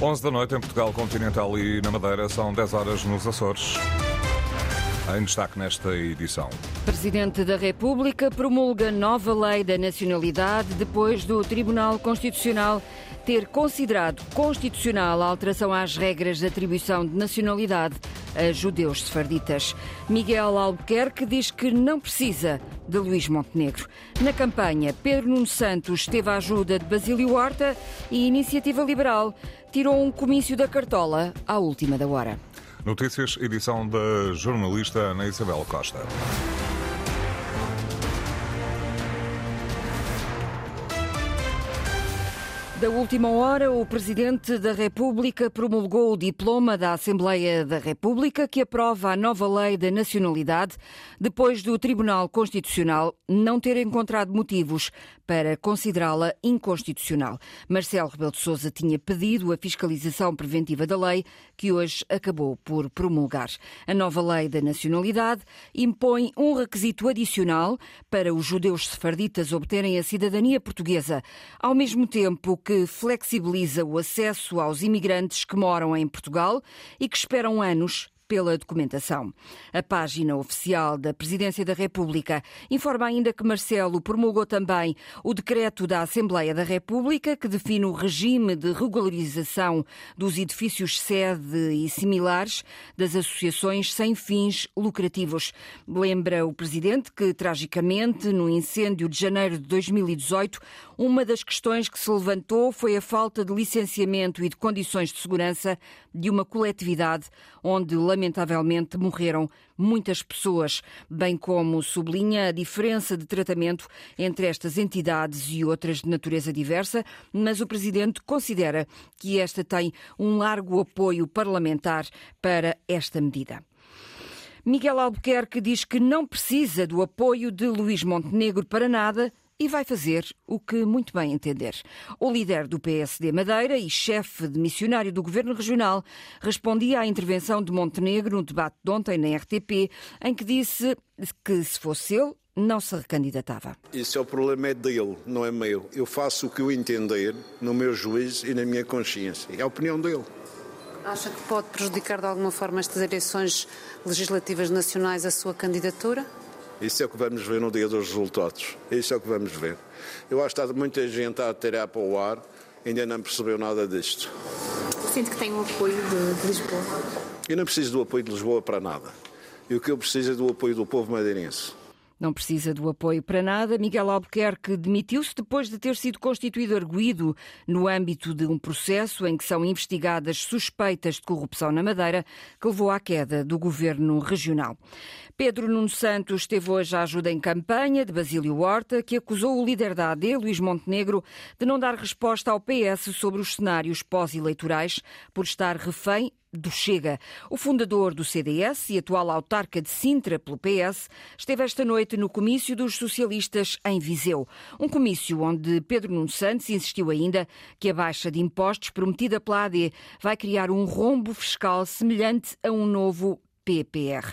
11 da noite em Portugal Continental e na Madeira são 10 horas nos Açores. Em destaque nesta edição. Presidente da República promulga nova lei da nacionalidade depois do Tribunal Constitucional ter considerado constitucional a alteração às regras de atribuição de nacionalidade a judeus sefarditas. Miguel Albuquerque diz que não precisa de Luís Montenegro. Na campanha, Pedro Nuno Santos teve a ajuda de Basílio Horta e Iniciativa Liberal tirou um comício da cartola à última da hora. Notícias, edição da jornalista Ana Isabel Costa. Da última hora, o Presidente da República promulgou o diploma da Assembleia da República que aprova a nova lei da nacionalidade, depois do Tribunal Constitucional não ter encontrado motivos para considerá-la inconstitucional. Marcelo Rebelo de Sousa tinha pedido a fiscalização preventiva da lei, que hoje acabou por promulgar. A nova lei da nacionalidade impõe um requisito adicional para os judeus sefarditas obterem a cidadania portuguesa, ao mesmo tempo que flexibiliza o acesso aos imigrantes que moram em Portugal e que esperam anos pela documentação. A página oficial da Presidência da República informa ainda que Marcelo promulgou também o decreto da Assembleia da República que define o regime de regularização dos edifícios sede e similares das associações sem fins lucrativos. Lembra o Presidente que, tragicamente, no incêndio de janeiro de 2018, uma das questões que se levantou foi a falta de licenciamento e de condições de segurança de uma coletividade onde, lamentavelmente, morreram muitas pessoas, bem como sublinha a diferença de tratamento entre estas entidades e outras de natureza diversa, mas o Presidente considera que esta tem um largo apoio parlamentar para esta medida. Miguel Albuquerque diz que não precisa do apoio de Luís Montenegro para nada e vai fazer o que muito bem entender. O líder do PSD Madeira e chefe de missionário do governo regional respondia à intervenção de Montenegro no debate de ontem na RTP, em que disse que se fosse ele, não se recandidatava. Isso é o problema é dele, não é meu. Eu faço o que eu entender no meu juízo e na minha consciência. É a opinião dele. Acha que pode prejudicar de alguma forma estas eleições legislativas nacionais a sua candidatura? Isso é o que vamos ver no dia dos resultados. Isso é o que vamos ver. Eu acho que está muita gente a tirar para o ar, ainda não percebeu nada disto. Sinto que tem o apoio de, de Lisboa. Eu não preciso do apoio de Lisboa para nada. E o que eu preciso é do apoio do povo madeirense. Não precisa do apoio para nada. Miguel Albuquerque demitiu-se depois de ter sido constituído arguído no âmbito de um processo em que são investigadas suspeitas de corrupção na Madeira, que levou à queda do governo regional. Pedro Nuno Santos teve hoje a ajuda em campanha de Basílio Horta, que acusou o líder da AD, Luís Montenegro, de não dar resposta ao PS sobre os cenários pós-eleitorais por estar refém do Chega. O fundador do CDS e atual autarca de Sintra pelo PS esteve esta noite no comício dos socialistas em Viseu. Um comício onde Pedro Nuno Santos insistiu ainda que a baixa de impostos prometida pela AD vai criar um rombo fiscal semelhante a um novo PPR.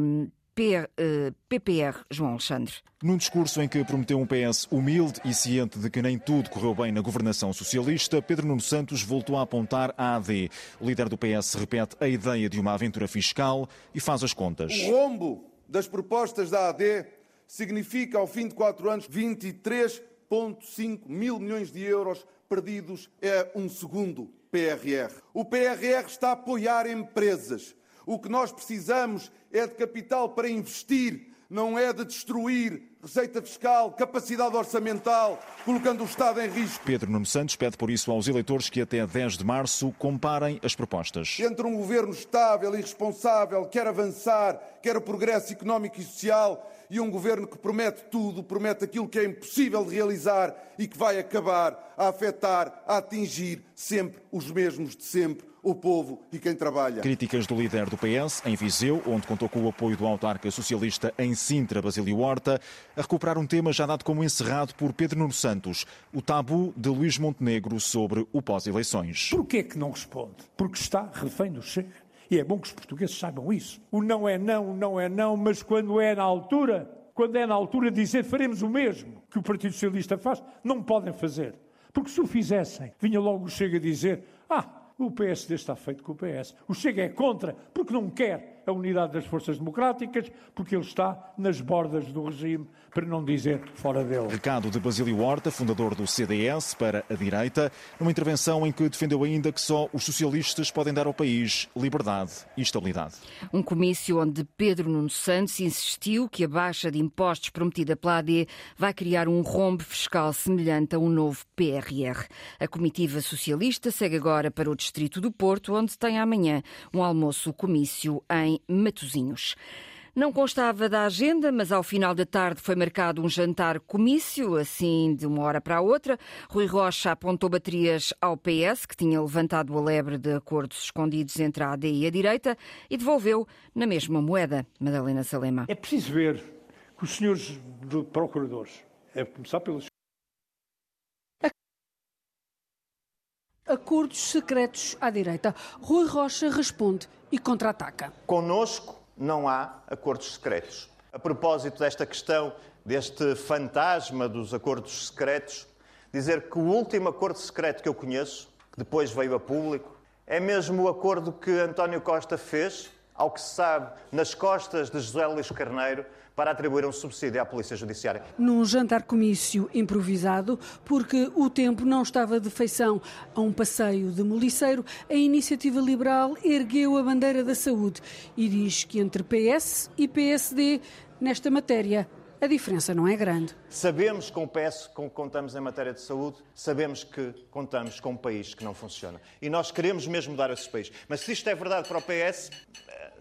Um, PPR, João Alexandre. Num discurso em que prometeu um PS humilde e ciente de que nem tudo correu bem na governação socialista, Pedro Nuno Santos voltou a apontar a AD. O líder do PS repete a ideia de uma aventura fiscal e faz as contas. O rombo das propostas da AD significa, ao fim de quatro anos, 23,5 mil milhões de euros perdidos. É um segundo PRR. O PRR está a apoiar empresas. O que nós precisamos é de capital para investir, não é de destruir receita fiscal, capacidade orçamental, colocando o Estado em risco. Pedro Nuno Santos pede por isso aos eleitores que até 10 de março comparem as propostas. Entre um governo estável e responsável, quer avançar, quer o progresso económico e social, e um governo que promete tudo, promete aquilo que é impossível de realizar e que vai acabar a afetar, a atingir sempre os mesmos de sempre, o povo e quem trabalha. Críticas do líder do PS em Viseu, onde contou com o apoio do autarca socialista em Sintra, Basílio Horta, a recuperar um tema já dado como encerrado por Pedro Nuno Santos, o tabu de Luís Montenegro sobre o pós-eleições. Por que é que não responde? Porque está refém do Chega. E é bom que os portugueses saibam isso. O não é não, não é não, mas quando é na altura, quando é na altura dizer faremos o mesmo que o Partido Socialista faz, não podem fazer. Porque se o fizessem, vinha logo o Chega dizer: ah, O PSD está feito com o PS. O Chega é contra, porque não quer a unidade das forças democráticas, porque ele está nas bordas do regime, para não dizer fora dele. Recado de Basílio Horta, fundador do CDS, para a direita, numa intervenção em que defendeu ainda que só os socialistas podem dar ao país liberdade e estabilidade. Um comício onde Pedro Nuno Santos insistiu que a baixa de impostos prometida pela AD vai criar um rombo fiscal semelhante a um novo PRR. A comitiva socialista segue agora para o distrito do Porto, onde tem amanhã um almoço-comício em Matosinhos. Não constava da agenda, mas ao final da tarde foi marcado um jantar-comício, assim de uma hora para a outra. Rui Rocha apontou baterias ao PS, que tinha levantado o lebre de acordos escondidos entre a AD e a direita, e devolveu na mesma moeda. Madalena Salema. É preciso ver que os senhores de procuradores, é começar pelos Acordos secretos à direita. Rui Rocha responde e contra-ataca. Conosco não há acordos secretos. A propósito desta questão, deste fantasma dos acordos secretos, dizer que o último acordo secreto que eu conheço, que depois veio a público, é mesmo o acordo que António Costa fez, ao que se sabe, nas costas de José Luís Carneiro, para atribuir um subsídio à Polícia Judiciária. Num jantar-comício improvisado, porque o tempo não estava de feição a um passeio de moliceiro, a Iniciativa Liberal ergueu a bandeira da saúde e diz que entre PS e PSD, nesta matéria, a diferença não é grande. Sabemos com o PS com que contamos em matéria de saúde, sabemos que contamos com um país que não funciona. E nós queremos mesmo mudar esse país. Mas se isto é verdade para o PS,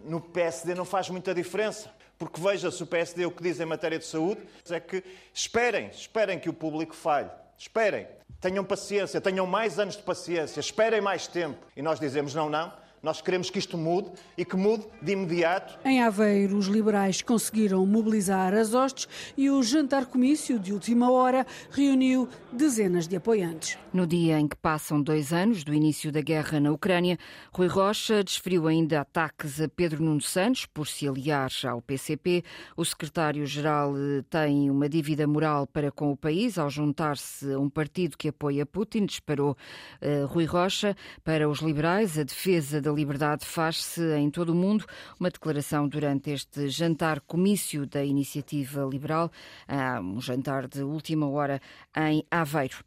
no PSD não faz muita diferença. Porque veja-se o PSD o que diz em matéria de saúde, é que esperem, esperem que o público falhe. Esperem, tenham paciência, tenham mais anos de paciência, esperem mais tempo. E nós dizemos não, não, nós queremos que isto mude e que mude de imediato. Em Aveiro, os liberais conseguiram mobilizar as hostes e o jantar-comício de última hora reuniu dezenas de apoiantes. No dia em que passam dois anos do início da guerra na Ucrânia, Rui Rocha desferiu ainda ataques a Pedro Nuno Santos por se aliar ao PCP. O secretário-geral eh, tem uma dívida moral para com o país ao juntar-se a um partido que apoia Putin. Disparou uh, Rui Rocha. Para os liberais, a defesa da da liberdade faz-se em todo o mundo. Uma declaração durante este jantar-comício da Iniciativa Liberal, um jantar de última hora em Aveiro.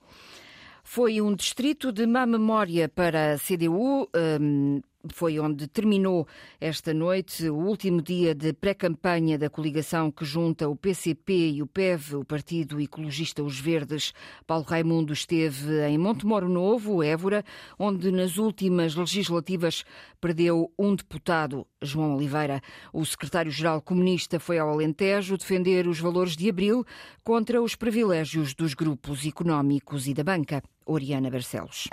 Foi um distrito de má memória para a CDU. Um, foi onde terminou esta noite o último dia de pré-campanha da coligação que junta o PCP e o PEV, o Partido Ecologista Os Verdes. Paulo Raimundo esteve em Montemoro Novo, Évora, onde nas últimas legislativas perdeu um deputado, João Oliveira. O secretário-geral comunista foi ao Alentejo defender os valores de abril contra os privilégios dos grupos económicos e da banca. Oriana Barcelos.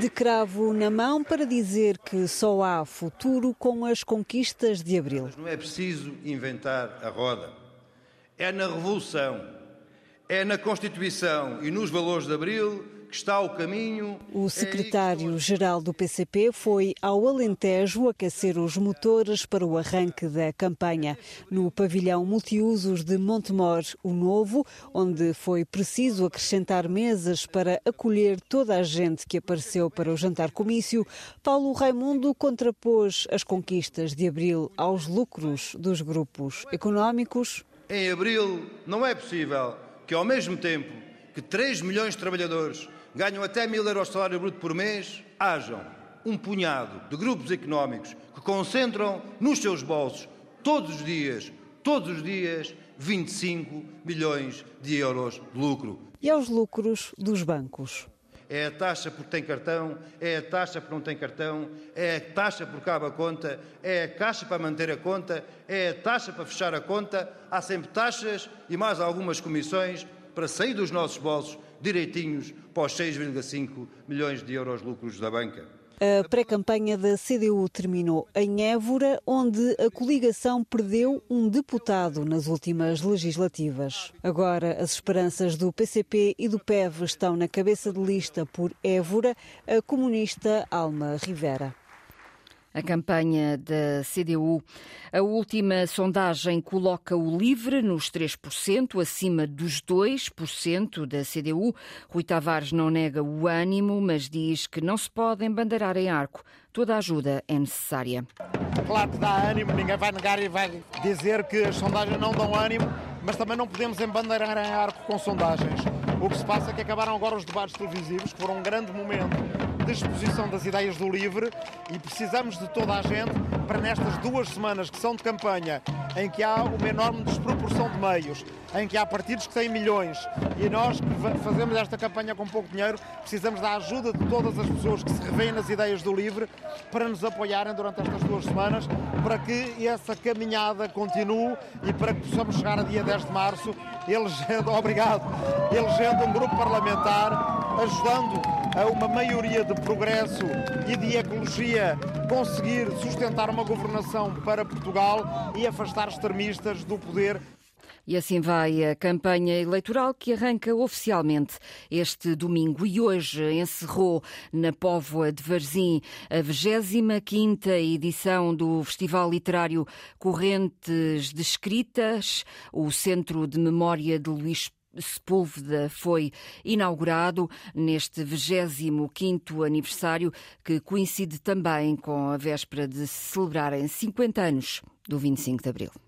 De cravo na mão para dizer que só há futuro com as conquistas de Abril. Mas não é preciso inventar a roda. É na Revolução, é na Constituição e nos valores de Abril que está o caminho. O é secretário-geral do PCP foi ao Alentejo aquecer os motores para o arranque da campanha. No pavilhão multiusos de Montemor, o Novo, onde foi preciso acrescentar mesas para acolher toda a gente que apareceu para o jantar-comício, Paulo Raimundo contrapôs as conquistas de abril aos lucros dos grupos económicos. Em abril, não é possível que, ao mesmo tempo que 3 milhões de trabalhadores ganham até mil euros de salário bruto por mês, hajam um punhado de grupos económicos que concentram nos seus bolsos todos os dias, todos os dias, 25 milhões de euros de lucro. E aos lucros dos bancos? É a taxa porque tem cartão, é a taxa porque não tem cartão, é a taxa porque cabe a conta, é a caixa para manter a conta, é a taxa para fechar a conta. Há sempre taxas e mais algumas comissões para sair dos nossos bolsos direitinhos para os 6,5 milhões de euros lucros da banca. A pré-campanha da CDU terminou em Évora, onde a coligação perdeu um deputado nas últimas legislativas. Agora, as esperanças do PCP e do PEV estão na cabeça de lista por Évora, a comunista Alma Rivera. A campanha da CDU. A última sondagem coloca o LIVRE nos 3%, acima dos 2% da CDU. Rui Tavares não nega o ânimo, mas diz que não se pode embandeirar em arco. Toda a ajuda é necessária. Claro que dá ânimo, ninguém vai negar e vai dizer que as sondagens não dão ânimo, mas também não podemos embandeirar em arco com sondagens. O que se passa é que acabaram agora os debates televisivos, que foram um grande momento de exposição das ideias do LIVRE e precisamos de toda a gente para nestas duas semanas que são de campanha, em que há uma enorme desproporção de meios, em que há partidos que têm milhões e nós que fazemos esta campanha com pouco dinheiro precisamos da ajuda de todas as pessoas que se revêem nas ideias do LIVRE para nos apoiarem durante estas duas semanas, para que essa caminhada continue e para que possamos chegar a dia 10 de março elegendo, obrigado, elegendo um grupo parlamentar ajudando a uma maioria de progresso e de ecologia conseguir sustentar uma governação para Portugal e afastar extremistas do poder. E assim vai a campanha eleitoral que arranca oficialmente este domingo e hoje encerrou na Póvoa de Varzim a 25 edição do Festival Literário Correntes de Escritas, o Centro de Memória de Luís Sepúlveda foi inaugurado neste 25º aniversário, que coincide também com a véspera de se celebrarem 50 anos do 25 de Abril.